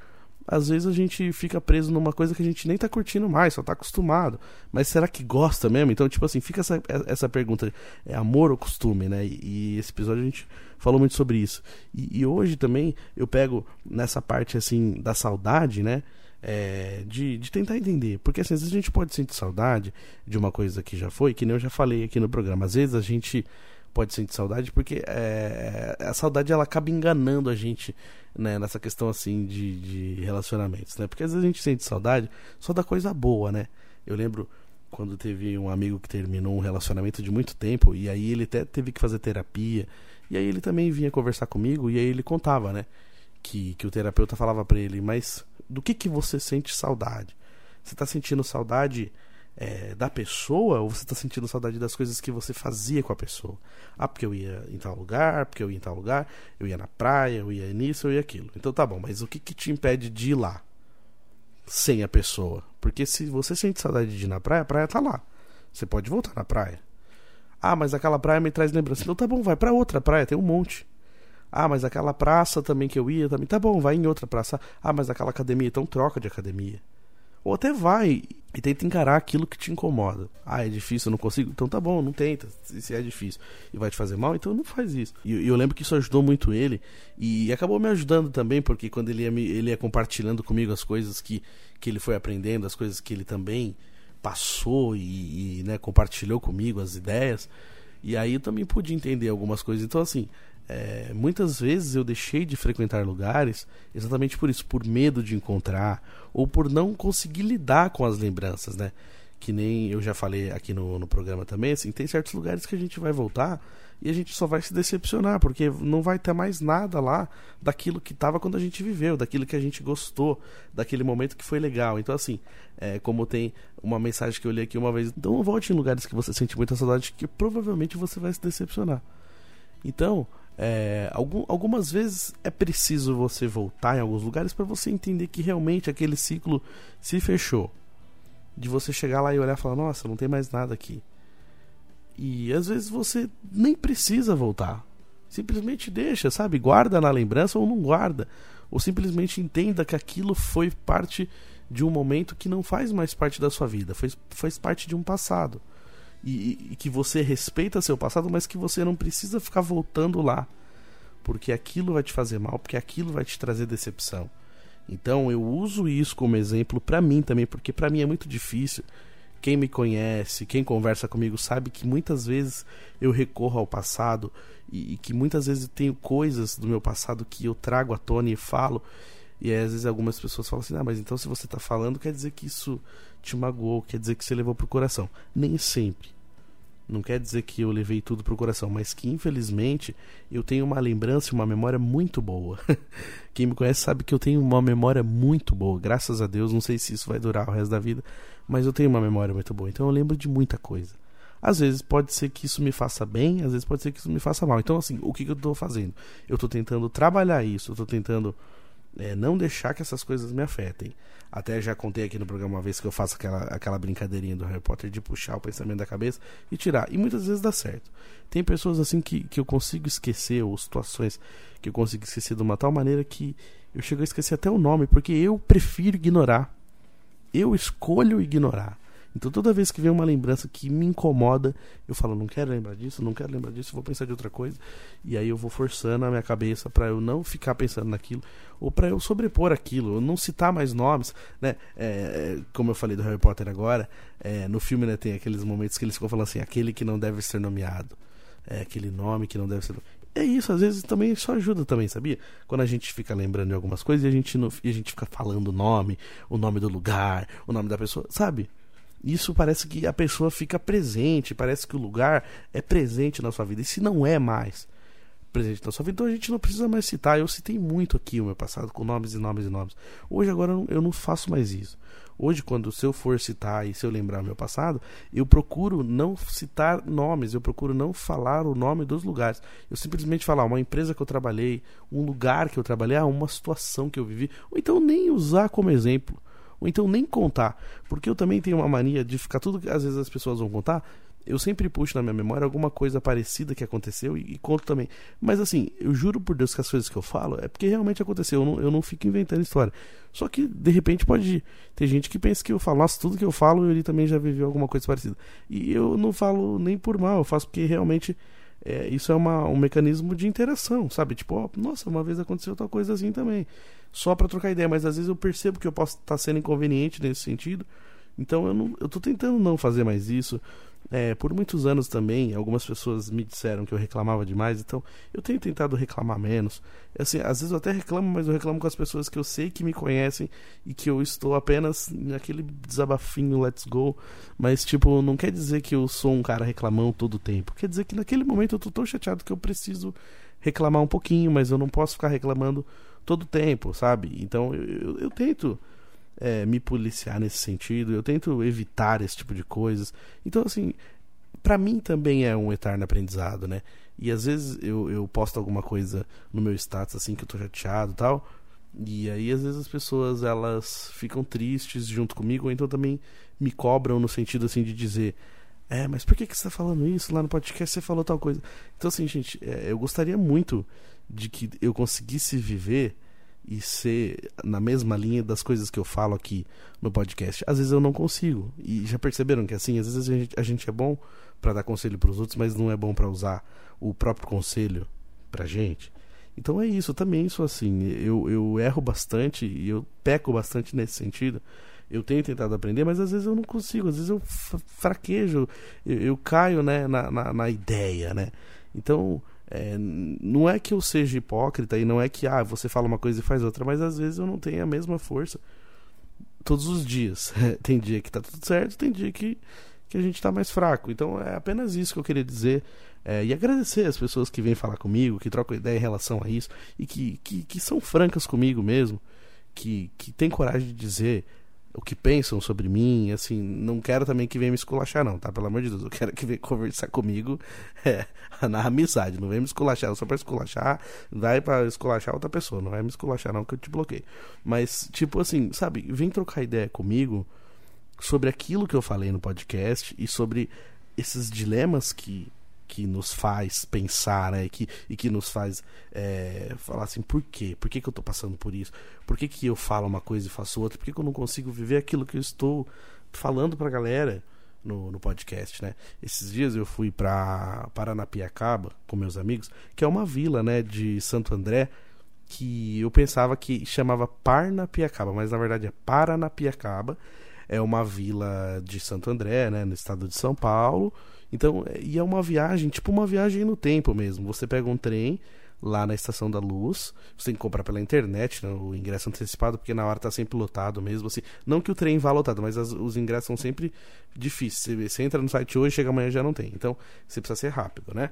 [SPEAKER 1] às vezes a gente fica preso numa coisa que a gente nem tá curtindo mais, só tá acostumado. Mas será que gosta mesmo? Então, tipo assim, fica essa, essa pergunta: é amor ou costume, né? E, e esse episódio a gente falou muito sobre isso. E, e, hoje também eu pego nessa parte, assim, da saudade, né? É, de, de tentar entender. Porque assim, às vezes a gente pode sentir saudade de uma coisa que já foi, que nem eu já falei aqui no programa. Às vezes a gente pode sentir saudade porque é, a saudade ela acaba enganando a gente né, nessa questão assim de, de relacionamentos, né? Porque às vezes a gente sente saudade só da coisa boa, né? Eu lembro quando teve um amigo que terminou um relacionamento de muito tempo e aí ele até teve que fazer terapia e aí ele também vinha conversar comigo e aí ele contava, né? Que, que o terapeuta falava para ele, mas do que que você sente saudade? Você tá sentindo saudade é, da pessoa ou você está sentindo saudade das coisas que você fazia com a pessoa? Ah, porque eu ia em tal lugar, porque eu ia em tal lugar, eu ia na praia, eu ia nisso, eu ia aquilo. Então tá bom, mas o que, que te impede de ir lá sem a pessoa? Porque se você sente saudade de ir na praia, a praia tá lá. Você pode voltar na praia. Ah, mas aquela praia me traz lembrança. Então tá bom, vai para outra praia, tem um monte. Ah, mas aquela praça também que eu ia também. Tá bom, vai em outra praça. Ah, mas aquela academia, então troca de academia. Ou até vai e tenta encarar aquilo que te incomoda. Ah, é difícil, eu não consigo? Então tá bom, não tenta. Se é difícil e vai te fazer mal, então não faz isso. E eu lembro que isso ajudou muito ele e acabou me ajudando também, porque quando ele ia, ele ia compartilhando comigo as coisas que, que ele foi aprendendo, as coisas que ele também passou e, e né, compartilhou comigo, as ideias. E aí eu também pude entender algumas coisas. Então, assim, é, muitas vezes eu deixei de frequentar lugares exatamente por isso, por medo de encontrar ou por não conseguir lidar com as lembranças, né? Que nem eu já falei aqui no, no programa também, assim, tem certos lugares que a gente vai voltar e a gente só vai se decepcionar, porque não vai ter mais nada lá daquilo que estava quando a gente viveu, daquilo que a gente gostou, daquele momento que foi legal. Então, assim, é, como tem uma mensagem que eu li aqui uma vez, então volte em lugares que você sente muita saudade, que provavelmente você vai se decepcionar. Então, é, algum, algumas vezes é preciso você voltar em alguns lugares para você entender que realmente aquele ciclo se fechou. De você chegar lá e olhar e falar: Nossa, não tem mais nada aqui. E às vezes você nem precisa voltar. Simplesmente deixa, sabe? Guarda na lembrança ou não guarda. Ou simplesmente entenda que aquilo foi parte de um momento que não faz mais parte da sua vida, faz, faz parte de um passado. E, e que você respeita seu passado, mas que você não precisa ficar voltando lá. Porque aquilo vai te fazer mal, porque aquilo vai te trazer decepção. Então eu uso isso como exemplo para mim também, porque para mim é muito difícil. Quem me conhece, quem conversa comigo sabe que muitas vezes eu recorro ao passado e, e que muitas vezes tenho coisas do meu passado que eu trago à tona e falo. E aí, às vezes algumas pessoas falam assim: "Ah, mas então se você tá falando, quer dizer que isso te magoou, quer dizer que você levou pro coração". Nem sempre. Não quer dizer que eu levei tudo pro coração, mas que infelizmente eu tenho uma lembrança e uma memória muito boa. Quem me conhece sabe que eu tenho uma memória muito boa, graças a Deus. Não sei se isso vai durar o resto da vida, mas eu tenho uma memória muito boa. Então eu lembro de muita coisa. Às vezes pode ser que isso me faça bem, às vezes pode ser que isso me faça mal. Então, assim, o que, que eu estou fazendo? Eu estou tentando trabalhar isso, eu estou tentando é, não deixar que essas coisas me afetem. Até já contei aqui no programa uma vez que eu faço aquela, aquela brincadeirinha do Harry Potter de puxar o pensamento da cabeça e tirar. E muitas vezes dá certo. Tem pessoas assim que, que eu consigo esquecer, ou situações que eu consigo esquecer de uma tal maneira que eu chego a esquecer até o nome, porque eu prefiro ignorar. Eu escolho ignorar. Então toda vez que vem uma lembrança que me incomoda, eu falo, não quero lembrar disso, não quero lembrar disso, vou pensar de outra coisa. E aí eu vou forçando a minha cabeça para eu não ficar pensando naquilo, ou para eu sobrepor aquilo, eu não citar mais nomes, né? É, como eu falei do Harry Potter agora, é, no filme né, tem aqueles momentos que eles ficam falando assim, aquele que não deve ser nomeado. É aquele nome que não deve ser é isso, às vezes também isso ajuda também, sabia? Quando a gente fica lembrando de algumas coisas e a gente, não, e a gente fica falando o nome, o nome do lugar, o nome da pessoa, sabe? Isso parece que a pessoa fica presente, parece que o lugar é presente na sua vida. E se não é mais presente na sua vida, então a gente não precisa mais citar. Eu citei muito aqui o meu passado com nomes e nomes e nomes. Hoje agora eu não faço mais isso. Hoje, quando se eu for citar e se eu lembrar meu passado, eu procuro não citar nomes, eu procuro não falar o nome dos lugares. Eu simplesmente falar uma empresa que eu trabalhei, um lugar que eu trabalhei, ah, uma situação que eu vivi, ou então nem usar como exemplo ou então nem contar. Porque eu também tenho uma mania de ficar tudo que às vezes as pessoas vão contar, eu sempre puxo na minha memória alguma coisa parecida que aconteceu e, e, conto também. Mas assim, eu juro por Deus que as coisas que eu falo é porque realmente aconteceu. Eu não, eu não fico inventando história. Só que, de repente, pode ter gente que pensa que eu falo, nossa, tudo que eu falo ele também já viveu alguma coisa parecida. E eu não falo nem por mal, eu faço porque realmente é, isso é uma, um mecanismo de interação, sabe? Tipo, ó, nossa, uma vez aconteceu tal coisa assim também. Só para trocar ideia, mas às vezes eu percebo que eu posso estar tá sendo inconveniente nesse sentido. Então eu, não, eu tô tentando não fazer mais isso. É, por muitos anos também, algumas pessoas me disseram que eu reclamava demais, então eu tenho tentado reclamar menos. Assim, às vezes eu até reclamo, mas eu reclamo com as pessoas que eu sei que me conhecem e que eu estou apenas naquele desabafinho, let's go. Mas, tipo, não quer dizer que eu sou um cara reclamão todo o tempo. Quer dizer que naquele momento eu tô tão chateado que eu preciso reclamar um pouquinho, mas eu não posso ficar reclamando todo o tempo, sabe? Então eu, eu, eu tento é, me policiar nesse sentido, eu tento evitar esse tipo de coisas. Então, assim, para mim também é um eterno aprendizado, né? E às vezes eu, eu posto alguma coisa no meu status assim que eu tô chateado e tal. E aí às vezes as pessoas elas ficam tristes junto comigo, ou então também me cobram no sentido assim de dizer é, mas por que, que você tá falando isso? Lá no podcast você falou tal coisa. Então, assim, gente, é, eu gostaria muito de que eu conseguisse viver e ser na mesma linha das coisas que eu falo aqui no podcast. Às vezes eu não consigo. E já perceberam que assim, às vezes a gente, a gente é bom para dar conselho para os outros, mas não é bom para usar o próprio conselho pra gente. Então é isso, eu também sou assim. Eu, eu erro bastante e eu peco bastante nesse sentido. Eu tenho tentado aprender, mas às vezes eu não consigo, às vezes eu fraquejo, eu, eu caio né, na, na, na ideia, né? Então, é, não é que eu seja hipócrita e não é que ah, você fala uma coisa e faz outra, mas às vezes eu não tenho a mesma força todos os dias. tem dia que tá tudo certo, tem dia que, que a gente tá mais fraco. Então é apenas isso que eu queria dizer. É, e agradecer as pessoas que vêm falar comigo, que trocam ideia em relação a isso e que, que, que são francas comigo mesmo, que, que tem coragem de dizer o que pensam sobre mim, assim, não quero também que venha me esculachar não, tá? Pelo amor de Deus, eu quero que venha conversar comigo é, na amizade, não vem me esculachar, só pra esculachar, vai pra esculachar outra pessoa, não vai me esculachar não que eu te bloqueio. Mas, tipo assim, sabe, vem trocar ideia comigo sobre aquilo que eu falei no podcast e sobre esses dilemas que, que nos faz pensar, né? E que, e que nos faz é, falar assim, por quê? Por que, que eu tô passando por isso? Por que, que eu falo uma coisa e faço outra? Por que, que eu não consigo viver aquilo que eu estou falando pra galera? No, no podcast, né? Esses dias eu fui para Paranapiacaba com meus amigos, que é uma vila, né, de Santo André, que eu pensava que chamava Parnapiacaba, mas na verdade é Paranapiacaba. É uma vila de Santo André, né, no estado de São Paulo. Então, e é uma viagem, tipo uma viagem no tempo mesmo. Você pega um trem lá na Estação da Luz, você tem que comprar pela internet, né, o ingresso antecipado, porque na hora tá sempre lotado mesmo, assim. Não que o trem vá lotado, mas as, os ingressos são sempre difíceis. Você, você entra no site hoje, chega amanhã já não tem. Então, você precisa ser rápido, né?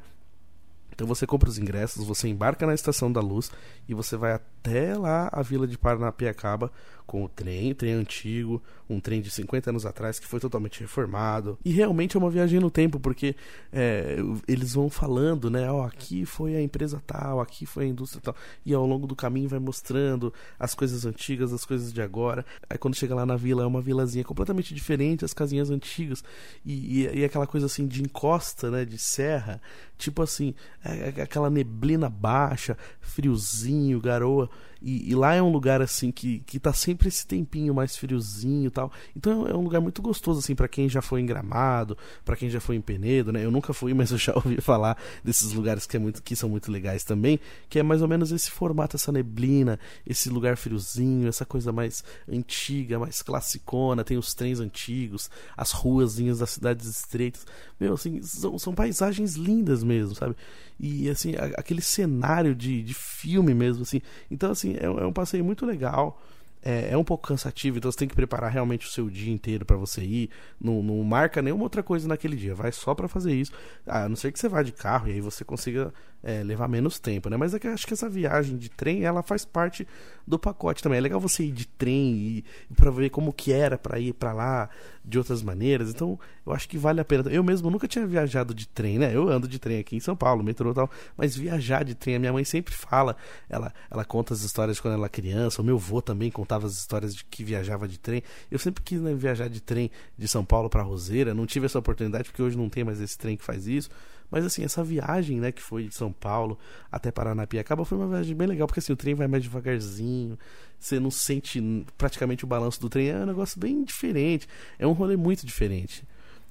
[SPEAKER 1] Então você compra os ingressos, você embarca na Estação da Luz e você vai até lá a vila de Paranapiacaba com o trem, trem antigo, um trem de 50 anos atrás que foi totalmente reformado. E realmente é uma viagem no tempo, porque é, eles vão falando, né? Ó, oh, aqui foi a empresa tal, aqui foi a indústria tal. E ao longo do caminho vai mostrando as coisas antigas, as coisas de agora. Aí quando chega lá na vila, é uma vilazinha completamente diferente, as casinhas antigas. E, e, e aquela coisa assim de encosta, né? De serra. Tipo assim, é, aquela neblina baixa, friozinho, garoa. E, e, lá é um lugar assim que, que tá sempre esse tempinho mais friozinho e tal. Então é um lugar muito gostoso assim para quem já foi em Gramado, para quem já foi em Penedo, né? Eu nunca fui, mas eu já ouvi falar desses lugares que é muito que são muito legais também, que é mais ou menos esse formato, essa neblina, esse lugar friozinho, essa coisa mais antiga, mais classicona, tem os trens antigos, as ruazinhas das cidades estreitas. Meu, assim, são, são paisagens lindas mesmo, sabe? e assim aquele cenário de, de filme mesmo assim então assim é, é um passeio muito legal é, é, um pouco cansativo, então você tem que preparar realmente o seu dia inteiro para você ir. Não, não, marca nenhuma outra coisa naquele dia, vai só para fazer isso. A não ser que você vá de carro e aí você consiga é, levar menos tempo, né? Mas é que acho que essa viagem de trem, ela faz parte do pacote também. É legal você ir de trem e, e para ver como que era para ir para lá de outras maneiras. Então, eu acho que vale a pena. Eu mesmo nunca tinha viajado de trem, né? Eu ando de trem aqui em São Paulo, metrô e tal, mas viajar de trem, a minha mãe sempre fala, ela ela conta as histórias de quando ela era criança, o meu avô também contava as histórias de que viajava de trem. Eu sempre quis né, viajar de trem de São Paulo para Roseira, não tive essa oportunidade porque hoje não tem mais esse trem que faz isso. Mas assim, essa viagem, né, que foi de São Paulo até Paranapiacaba foi uma viagem bem legal, porque assim, o trem vai mais devagarzinho, você não sente praticamente o balanço do trem, é um negócio bem diferente, é um rolê muito diferente.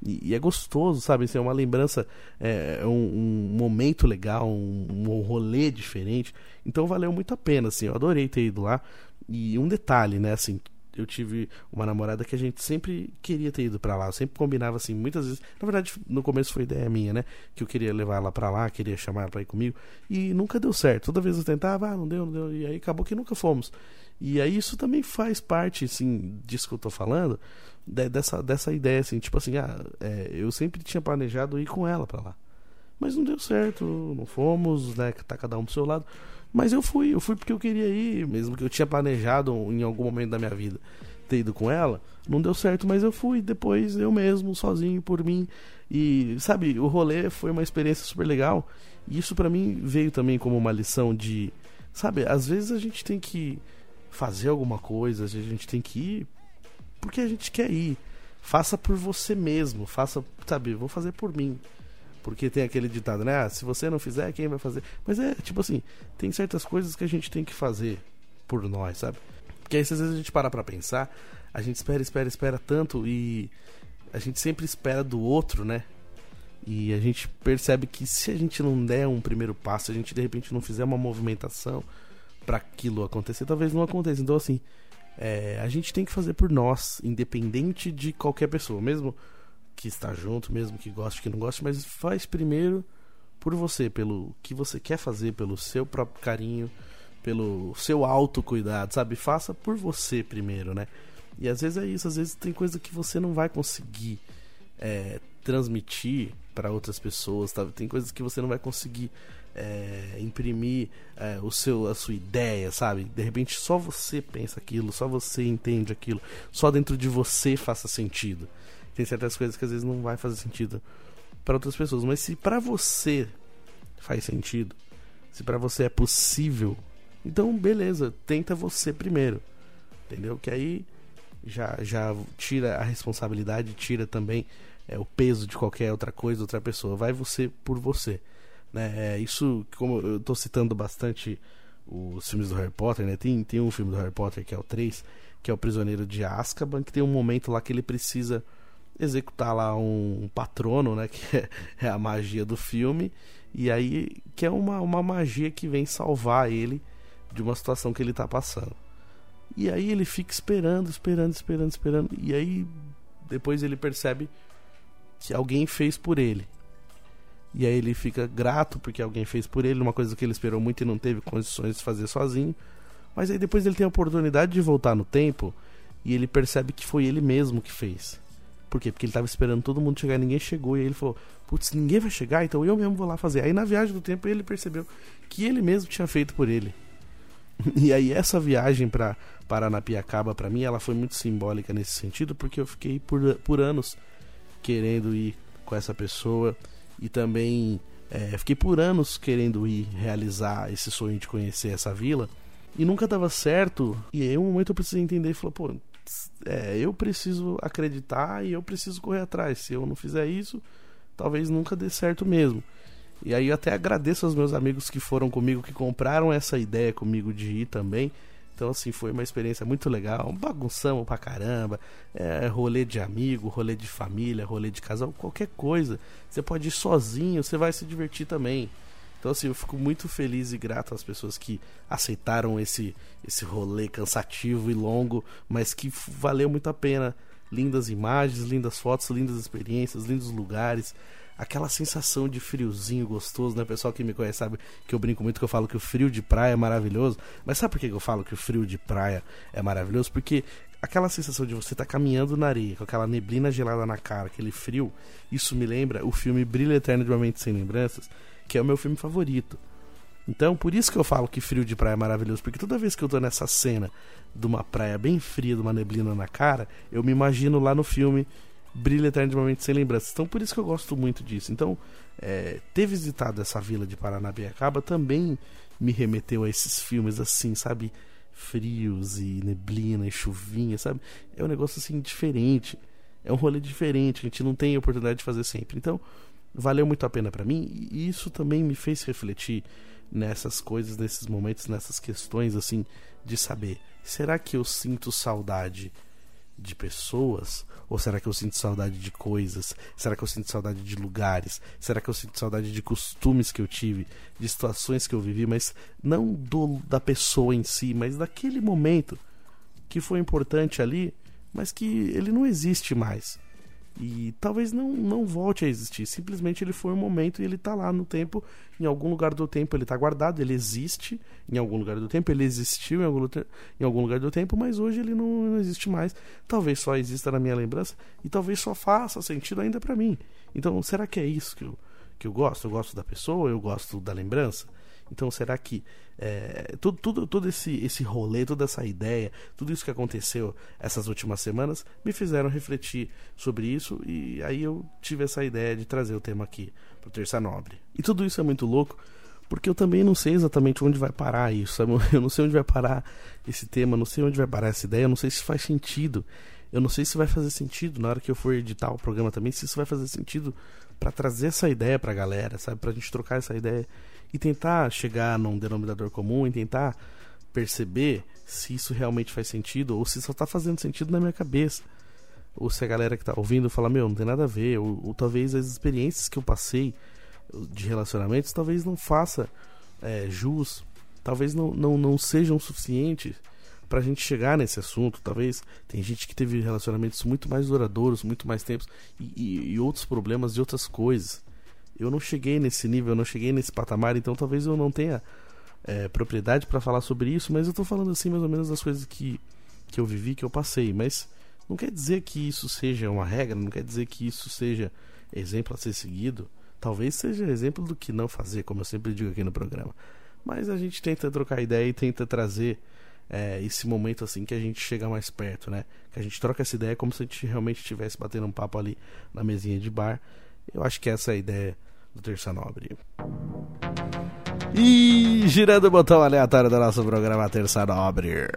[SPEAKER 1] E, e é gostoso, sabe? Assim, é uma lembrança, é, é um, um, momento legal, um, um rolê diferente. Então valeu muito a pena, assim, eu adorei ter ido lá. E um detalhe, né, assim, eu tive uma namorada que a gente sempre queria ter ido para lá. Eu sempre combinava assim, muitas vezes. Na verdade, no começo foi ideia minha, né? Que eu queria levar ela para lá, queria chamar ela pra ir comigo. E nunca deu certo. Toda vez eu tentava, ah, não deu, não deu. E aí acabou que nunca fomos. E aí isso também faz parte, assim, disso que eu tô falando, dessa, dessa ideia, assim, tipo assim, ah, é, eu sempre tinha planejado ir com ela para lá. Mas não deu certo, não fomos, né? Tá cada um pro seu lado. Mas eu fui, eu fui porque eu queria ir, mesmo que eu tinha planejado em algum momento da minha vida ter ido com ela. Não deu certo, mas eu fui depois eu mesmo, sozinho, por mim. E, sabe, o rolê foi uma experiência super legal. E isso para mim veio também como uma lição de, sabe, às vezes a gente tem que fazer alguma coisa, a gente tem que ir porque a gente quer ir. Faça por você mesmo, faça, sabe, vou fazer por mim. Porque tem aquele ditado, né? Ah, se você não fizer, quem vai fazer? Mas é, tipo assim, tem certas coisas que a gente tem que fazer por nós, sabe? Porque aí, às vezes a gente para pra pensar, a gente espera, espera, espera tanto e a gente sempre espera do outro, né? E a gente percebe que se a gente não der um primeiro passo, a gente de repente não fizer uma movimentação para aquilo acontecer, talvez não aconteça. Então, assim, é, a gente tem que fazer por nós, independente de qualquer pessoa, mesmo que está junto, mesmo que goste, que não goste, mas faz primeiro por você, pelo que você quer fazer, pelo seu próprio carinho, pelo seu autocuidado, sabe? Faça por você primeiro, né? E às vezes é isso, às vezes tem coisa que você não vai conseguir é, transmitir para outras pessoas, tá? tem coisas que você não vai conseguir é, imprimir é, o seu, a sua ideia, sabe? De repente só você pensa aquilo, só você entende aquilo, só dentro de você faça sentido tem certas coisas que às vezes não vai fazer sentido para outras pessoas, mas se para você faz sentido, se para você é possível, então beleza, tenta você primeiro. Entendeu? Que aí já já tira a responsabilidade, tira também é, o peso de qualquer outra coisa, outra pessoa. Vai você por você. Né? É, isso, como eu estou citando bastante os filmes do Harry Potter, né? Tem, tem um filme do Harry Potter que é o 3, que é o Prisioneiro de Azkaban, que tem um momento lá que ele precisa executar lá um, patrono, né? Que é, é, a magia do filme. E aí, que é uma, uma magia que vem salvar ele de uma situação que ele está passando. E aí ele fica esperando, esperando, esperando, esperando. E aí depois ele percebe que alguém fez por ele. E aí ele fica grato porque alguém fez por ele, uma coisa que ele esperou muito e não teve condições de fazer sozinho. Mas aí depois ele tem a oportunidade de voltar no tempo e ele percebe que foi ele mesmo que fez. Por quê? Porque ele estava esperando todo mundo chegar e ninguém chegou. E aí ele falou: Putz, ninguém vai chegar, então eu mesmo vou lá fazer. Aí na viagem do tempo ele percebeu que ele mesmo tinha feito por ele. E aí essa viagem para Paranapiacaba para mim ela foi muito simbólica nesse sentido porque eu fiquei por, por anos querendo ir com essa pessoa e também é, fiquei por anos querendo ir realizar esse sonho de conhecer essa vila e nunca dava certo e aí um momento eu precisei entender e falar pô é, eu preciso acreditar e eu preciso correr atrás se eu não fizer isso talvez nunca dê certo mesmo e aí eu até agradeço aos meus amigos que foram comigo, que compraram essa ideia comigo de ir também. Então, assim, foi uma experiência muito legal. Bagunção pra caramba. É, rolê de amigo, rolê de família, rolê de casal, qualquer coisa. Você pode ir sozinho, você vai se divertir também. Então, assim, eu fico muito feliz e grato às pessoas que aceitaram esse, esse rolê cansativo e longo, mas que valeu muito a pena. Lindas imagens, lindas fotos, lindas experiências, lindos lugares aquela sensação de friozinho gostoso, né? Pessoal que me conhece sabe que eu brinco muito que eu falo que o frio de praia é maravilhoso. Mas sabe por que eu falo que o frio de praia é maravilhoso? Porque aquela sensação de você estar tá caminhando na areia, com aquela neblina gelada na cara, aquele frio, isso me lembra o filme Brilho Eterno de uma Mente Sem Lembranças, que é o meu filme favorito. Então, por isso que eu falo que frio de praia é maravilhoso, porque toda vez que eu tô nessa cena de uma praia bem fria, de uma neblina na cara, eu me imagino lá no filme brilha eternamente sem lembranças. Então, por isso que eu gosto muito disso. Então, é, ter visitado essa vila de Paranapiacaba também me remeteu a esses filmes assim, sabe? Frios e neblina e chuvinha, sabe? É um negócio assim diferente. É um rolê diferente, a gente não tem oportunidade de fazer sempre. Então, valeu muito a pena para mim e isso também me fez refletir nessas coisas, nesses momentos, nessas questões assim de saber, será que eu sinto saudade de pessoas ou será que eu sinto saudade de coisas? Será que eu sinto saudade de lugares? Será que eu sinto saudade de costumes que eu tive, de situações que eu vivi, mas não do da pessoa em si, mas daquele momento que foi importante ali, mas que ele não existe mais. E talvez não, não volte a existir. Simplesmente ele foi um momento e ele está lá no tempo, em algum lugar do tempo ele está guardado, ele existe em algum lugar do tempo, ele existiu em algum, em algum lugar do tempo, mas hoje ele não, não existe mais. Talvez só exista na minha lembrança e talvez só faça sentido ainda para mim. Então, será que é isso que eu, que eu gosto? Eu gosto da pessoa, eu gosto da lembrança? Então, será que é, tudo, tudo, todo esse, esse rolê, toda essa ideia, tudo isso que aconteceu essas últimas semanas me fizeram refletir sobre isso e aí eu tive essa ideia de trazer o tema aqui para o Terça Nobre. E tudo isso é muito louco porque eu também não sei exatamente onde vai parar isso, sabe? Eu não sei onde vai parar esse tema, não sei onde vai parar essa ideia, não sei se faz sentido. Eu não sei se vai fazer sentido na hora que eu for editar o programa também, se isso vai fazer sentido para trazer essa ideia pra galera, sabe? Pra gente trocar essa ideia e tentar chegar num denominador comum e tentar perceber se isso realmente faz sentido ou se só está fazendo sentido na minha cabeça. Ou se a galera que está ouvindo fala, meu, não tem nada a ver, ou, ou, talvez as experiências que eu passei de relacionamentos talvez não faça é, jus, talvez não, não, não sejam suficientes para a gente chegar nesse assunto. Talvez tem gente que teve relacionamentos muito mais duradouros, muito mais tempos e, e, e outros problemas de outras coisas eu não cheguei nesse nível, eu não cheguei nesse patamar, então talvez eu não tenha é, propriedade para falar sobre isso, mas eu tô falando assim mais ou menos das coisas que, que eu vivi, que eu passei. Mas não quer dizer que isso seja uma regra, não quer dizer que isso seja exemplo a ser seguido. Talvez seja exemplo do que não fazer, como eu sempre digo aqui no programa. Mas a gente tenta trocar ideia e tenta trazer é, esse momento assim que a gente chega mais perto, né? Que a gente troca essa ideia como se a gente realmente estivesse batendo um papo ali na mesinha de bar. Eu acho que essa é a ideia do Terça Nobre. E girando o botão aleatório do nosso programa Terça Nobre.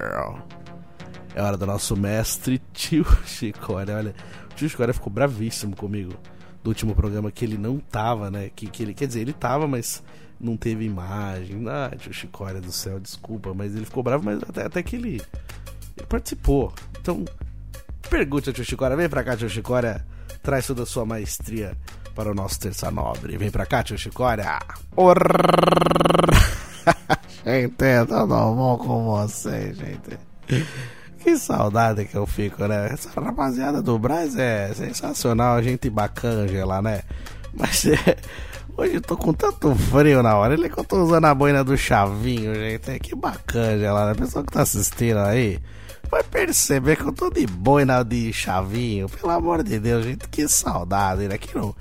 [SPEAKER 1] É hora do nosso mestre tio Chicória. Olha, o tio Chicória ficou bravíssimo comigo do último programa que ele não tava, né? Que, que ele, quer dizer, ele tava, mas não teve imagem. Ah, tio Chicória do céu, desculpa, mas ele ficou bravo, mas até, até que ele, ele participou. Então, pergunte ao tio Chicória, vem pra cá, tio Chicória, traz toda a sua maestria para o nosso Terça Nobre. Vem pra cá, tio Chicória. gente, tudo bom com você, gente? Que saudade que eu fico, né? Essa rapaziada do Braz é sensacional, gente bacana lá, né? Mas é, hoje eu tô com tanto frio na hora. Ele que eu tô usando a boina do Chavinho, gente. É que bacana lá, né? A pessoa que tá assistindo aí vai perceber que eu tô de boina de Chavinho. Pelo amor de Deus, gente, que saudade, né? Que não,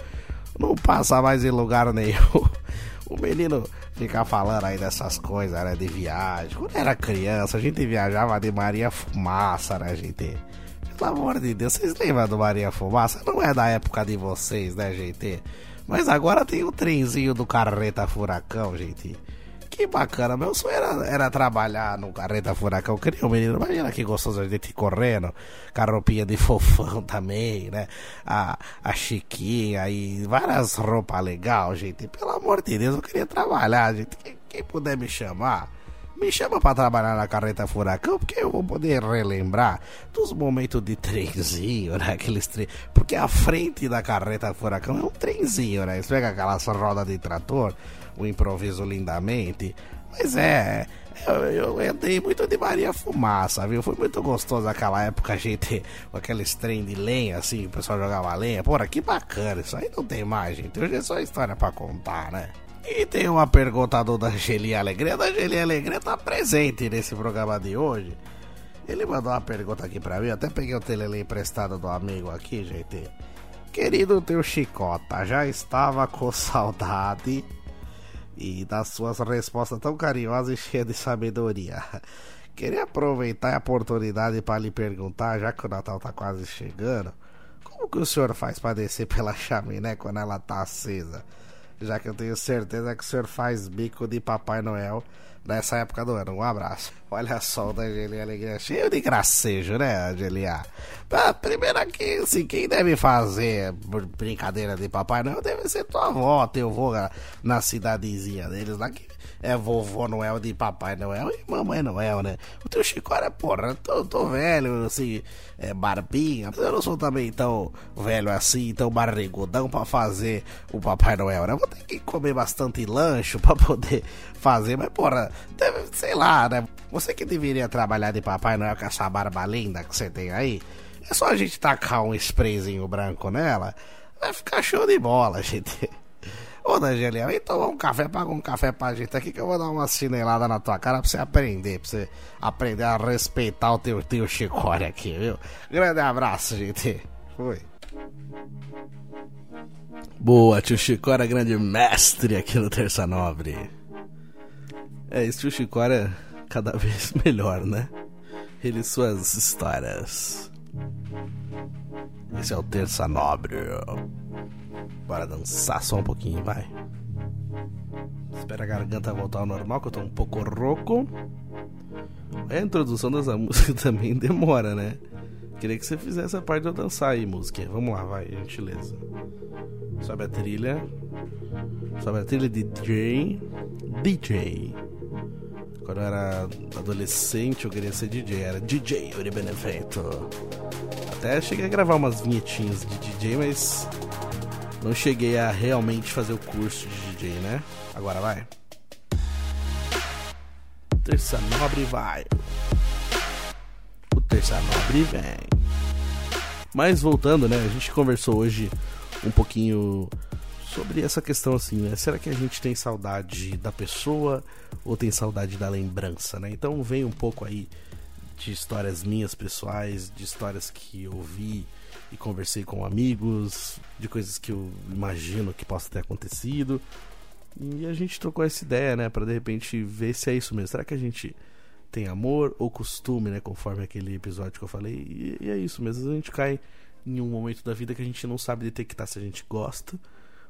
[SPEAKER 1] não passa mais em lugar nenhum. O menino ficar falando aí dessas coisas, né? De viagem. Quando era criança, a gente viajava de Maria Fumaça, né, gente? Pelo amor de Deus, vocês lembram do Maria Fumaça? Não é da época de vocês, né, gente? Mas agora tem o trenzinho do Carreta Furacão, gente. Que bacana, meu sonho era, era trabalhar no Carreta Furacão. Queria um menino, imagina que gostoso a gente correndo, com a roupinha de fofão também, né? A, a chiquinha e várias roupas legais, gente. Pelo amor de Deus, eu queria trabalhar, gente. Quem, quem puder me chamar, me chama para trabalhar na carreta furacão, porque eu vou poder relembrar dos momentos de trenzinho, né? Aqueles trem. Porque a frente da carreta furacão é um trenzinho, né? Você pega aquelas rodas de trator, o improviso lindamente. Mas é. Eu, eu muito de Maria Fumaça, viu? Foi muito gostoso aquela época, a gente, com aqueles trem de lenha, assim, o pessoal jogava lenha. Porra, que bacana, isso aí não tem mais, gente. Hoje é só história pra contar, né? E tem uma pergunta do Angeli Alegria. O Angeli Alegria tá presente nesse programa de hoje. Ele mandou uma pergunta aqui pra mim. Até peguei o telele emprestado do amigo aqui, gente. Querido teu Chicota, já estava com saudade e das suas respostas tão carinhosas e cheias de sabedoria. Queria aproveitar a oportunidade para lhe perguntar, já que o Natal tá quase chegando, como que o senhor faz para descer pela chaminé quando ela tá acesa? Já que eu tenho certeza que o senhor faz bico de Papai Noel nessa época do ano. Um abraço. Olha só o da Angelia Alegria, cheio de gracejo, né, Angelia? Ah, primeiro aqui, assim, quem deve fazer brincadeira de Papai Noel deve ser tua avó, teu avô na cidadezinha deles lá, que é vovô Noel de Papai Noel e Mamãe Noel, né? O teu Chico era, porra, tô, tô velho, assim, é, barbinha, mas eu não sou também tão velho assim, tão barrigudão pra fazer o Papai Noel, né? Vou ter que comer bastante lanche pra poder fazer, mas, porra, sei lá, né? Você que deveria trabalhar de Papai Noel com essa barba linda que você tem aí, é só a gente tacar um sprayzinho branco nela, vai ficar show de bola, gente. Ô, Daniela, vem tomar um café, paga um café pra gente aqui que eu vou dar uma chinelada na tua cara pra você aprender, pra você aprender a respeitar o teu tio Chicória aqui, viu? Grande abraço, gente. Fui. Boa, tio Chicória, grande mestre aqui no Terça Nobre. É, esse tio Chicória cada vez melhor, né? Ele e suas histórias. Esse é o Terça Nobre. Bora dançar só um pouquinho, vai. Espera a garganta voltar ao normal, que eu tô um pouco rouco. A introdução dessa música também demora, né? Queria que você fizesse a parte de eu dançar aí, música. Vamos lá, vai, gentileza. Sobe a trilha. Sobe a trilha de DJ. DJ. Quando eu era adolescente, eu queria ser DJ. Era DJ Yuri Benevento. Até cheguei a gravar umas vinhetinhas de DJ, mas não cheguei a realmente fazer o curso de DJ, né? Agora vai. Terça Nobre vai. O Terça Nobre vem. Mas voltando, né? A gente conversou hoje um pouquinho sobre essa questão assim, né? Será que a gente tem saudade da pessoa ou tem saudade da lembrança, né? Então vem um pouco aí de histórias minhas pessoais, de histórias que eu vi e conversei com amigos, de coisas que eu imagino que possa ter acontecido. E a gente trocou essa ideia, né, para de repente ver se é isso mesmo. Será que a gente tem amor ou costume, né, conforme aquele episódio que eu falei? E, e é isso mesmo, a gente cai em um momento da vida que a gente não sabe detectar se a gente gosta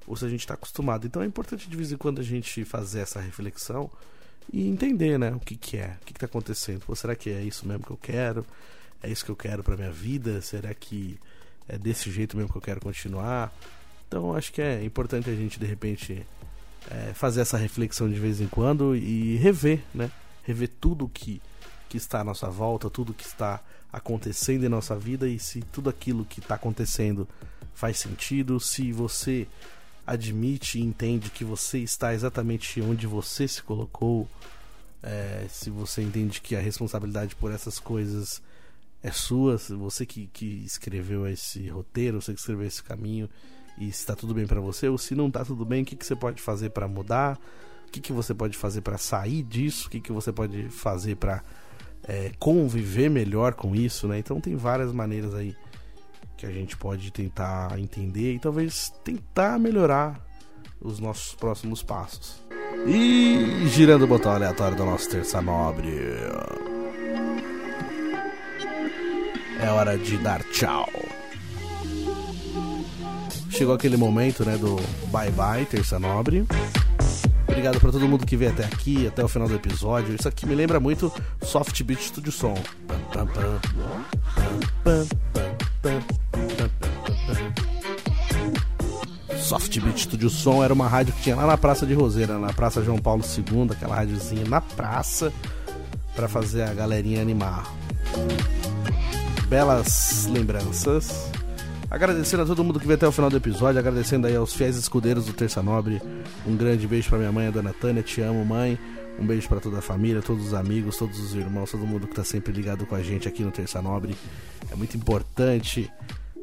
[SPEAKER 1] ou se a gente está acostumado. Então é importante de vez em quando a gente fazer essa reflexão e entender, né, o que que é, o que que tá acontecendo. Pô, será que é isso mesmo que eu quero? é isso que eu quero pra minha vida? Será que é desse jeito mesmo que eu quero continuar? Então acho que é importante a gente de repente é, fazer essa reflexão de vez em quando e rever, né? Rever tudo que, que está à nossa volta, tudo que está acontecendo em nossa vida e se tudo aquilo que está acontecendo faz sentido, se você admite e entende que você está exatamente onde você se colocou, é, se você entende que a responsabilidade por essas coisas é sua, você que, que escreveu esse roteiro, você que escreveu esse caminho e está tudo bem para você ou se não está tudo bem, o que, que você pode fazer para mudar, o que, que você pode fazer para sair disso, o que, que você pode fazer para é, conviver melhor com isso, né? Então tem várias maneiras aí que a gente pode tentar entender e talvez tentar melhorar os nossos próximos passos. E girando o botão aleatório do nosso terça nobre. É hora de dar tchau. Chegou aquele momento, né, do bye bye, terça nobre. Obrigado para todo mundo que veio até aqui, até o final do episódio. Isso aqui me lembra muito Soft Beat Studio Som. Soft Beat Studio Som era uma rádio que tinha lá na Praça de Roseira, na Praça João Paulo II, aquela rádiozinha na praça para fazer a galerinha animar. Belas lembranças. Agradecendo a todo mundo que veio até o final do episódio, agradecendo aí aos fiéis escudeiros do Terça Nobre. Um grande beijo pra minha mãe, a dona Tânia, te amo, mãe. Um beijo para toda a família, todos os amigos, todos os irmãos, todo mundo que tá sempre ligado com a gente aqui no Terça Nobre. É muito importante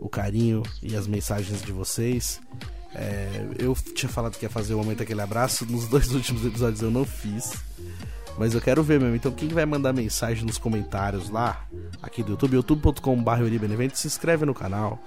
[SPEAKER 1] o carinho e as mensagens de vocês. É, eu tinha falado que ia fazer o momento aquele abraço, nos dois últimos episódios eu não fiz. Mas eu quero ver mesmo. Então, quem vai mandar mensagem nos comentários lá, aqui do YouTube, youtube.com.br se inscreve no canal,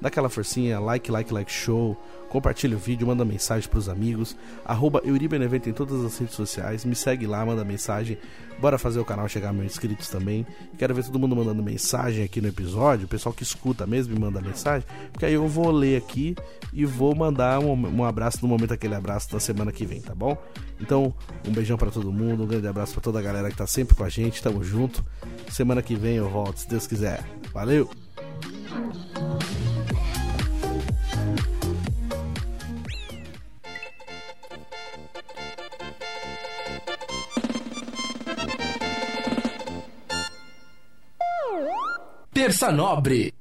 [SPEAKER 1] dá aquela forcinha, like, like, like, show, compartilha o vídeo, manda mensagem pros amigos, arroba Euribenevento em todas as redes sociais, me segue lá, manda mensagem, bora fazer o canal chegar a mil inscritos também. Quero ver todo mundo mandando mensagem aqui no episódio, o pessoal que escuta mesmo me manda mensagem, porque aí eu vou ler aqui e vou mandar um, um abraço no momento aquele abraço da semana que vem, tá bom? Então, um beijão para todo mundo, um grande abraço para toda a galera que tá sempre com a gente, tamo junto. Semana que vem eu volto, se Deus quiser. Valeu!
[SPEAKER 2] Terça Nobre.